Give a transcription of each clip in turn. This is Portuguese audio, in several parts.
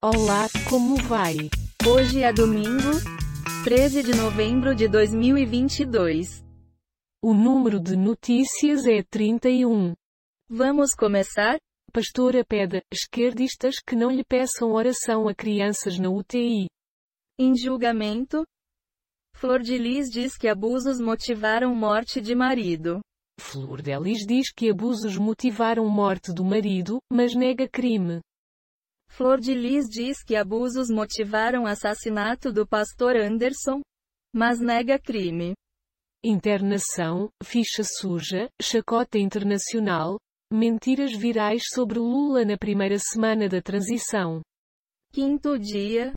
Olá, como vai? Hoje é domingo, 13 de novembro de 2022. O número de notícias é 31. Vamos começar? Pastora pede esquerdistas que não lhe peçam oração a crianças na UTI. Em julgamento, Flor de Lis diz que abusos motivaram morte de marido. Flor Delis diz que abusos motivaram morte do marido, mas nega crime. Flor de Lis diz que abusos motivaram assassinato do pastor Anderson, mas nega crime. Internação, ficha suja, chacota internacional, mentiras virais sobre Lula na primeira semana da transição. Quinto dia.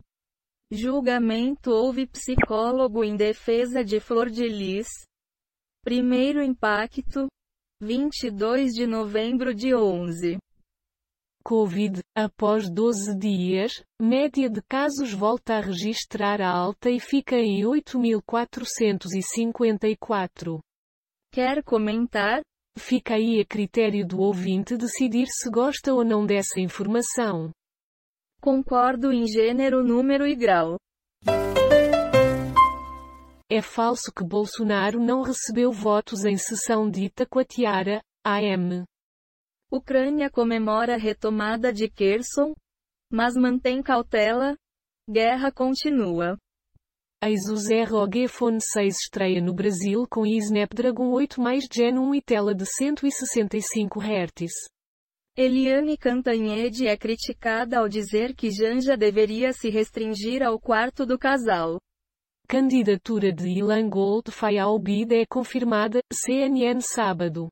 Julgamento houve psicólogo em defesa de Flor de Lis. Primeiro impacto. 22 de novembro de 11. Covid, após 12 dias, média de casos volta a registrar a alta e fica em 8.454. Quer comentar? Fica aí a critério do ouvinte decidir se gosta ou não dessa informação. Concordo em gênero, número e grau. É falso que Bolsonaro não recebeu votos em sessão de Itacoatiara, AM. Ucrânia comemora a retomada de Kherson, mas mantém cautela. Guerra continua. A Asus ROG Phone 6 estreia no Brasil com Snapdragon 8 mais Gen 1 e tela de 165 Hz. Eliane Cantanhede é criticada ao dizer que Janja deveria se restringir ao quarto do casal. Candidatura de Ilan Goldfein ao BID é confirmada, CNN sábado.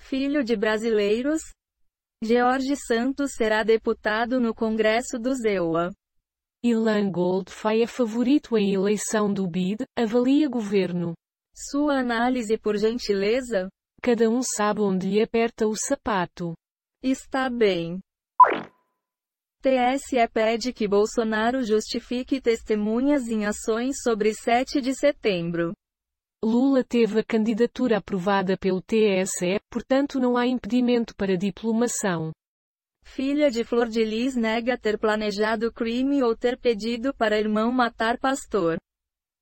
Filho de brasileiros, George Santos será deputado no Congresso do ZEUA. Ilan Goldfein é favorito em eleição do BID, avalia governo. Sua análise por gentileza? Cada um sabe onde lhe aperta o sapato. Está bem. TSE pede que Bolsonaro justifique testemunhas em ações sobre 7 de setembro. Lula teve a candidatura aprovada pelo TSE, portanto não há impedimento para diplomação. Filha de Flor de Lis nega ter planejado crime ou ter pedido para irmão matar pastor.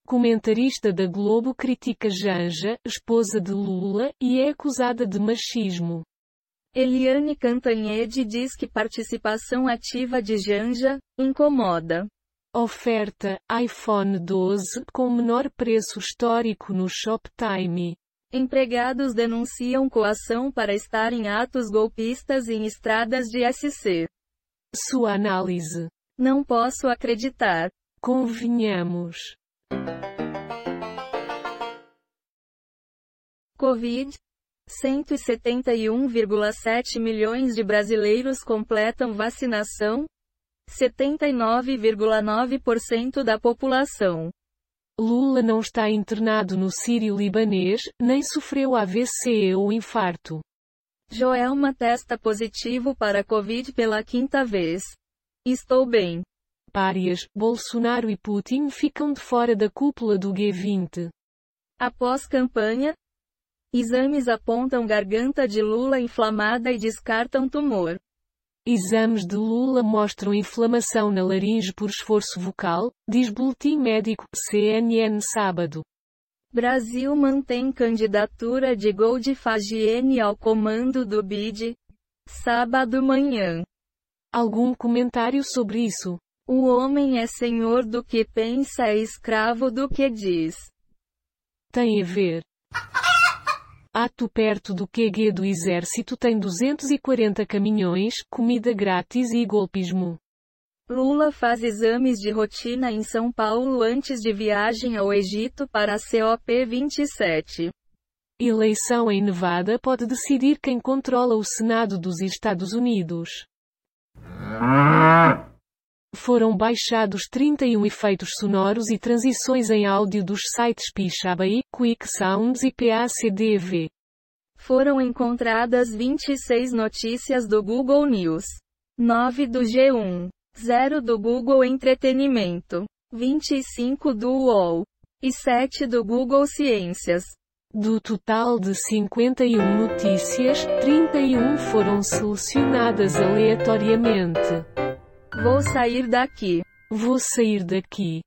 Comentarista da Globo critica Janja, esposa de Lula, e é acusada de machismo. Eliane Cantanhede diz que participação ativa de Janja incomoda. Oferta: iPhone 12 com menor preço histórico no Shoptime. Empregados denunciam coação para estar em atos golpistas em estradas de SC. Sua análise. Não posso acreditar. Convenhamos. Covid. 171,7 milhões de brasileiros completam vacinação, 79,9% da população. Lula não está internado no Sírio-Libanês, nem sofreu AVC ou infarto. Joelma testa positivo para Covid pela quinta vez. Estou bem. Párias, Bolsonaro e Putin ficam de fora da cúpula do G20. Após campanha, exames apontam garganta de Lula inflamada e descartam tumor. Exames de Lula mostram inflamação na laringe por esforço vocal, diz Boletim Médico, CNN sábado. Brasil mantém candidatura de Goldfagiene ao comando do BID. Sábado manhã. Algum comentário sobre isso? O homem é senhor do que pensa e escravo do que diz. Tem a ver. Ato perto do QG do Exército tem 240 caminhões, comida grátis e golpismo. Lula faz exames de rotina em São Paulo antes de viagem ao Egito para a COP27. Eleição em Nevada pode decidir quem controla o Senado dos Estados Unidos. Foram baixados 31 efeitos sonoros e transições em áudio dos sites Pixabay, Quick Sounds e PACDV. Foram encontradas 26 notícias do Google News, 9 do G1, 0 do Google Entretenimento, 25 do UOL e 7 do Google Ciências. Do total de 51 notícias, 31 foram selecionadas aleatoriamente. Vou sair daqui. Vou sair daqui.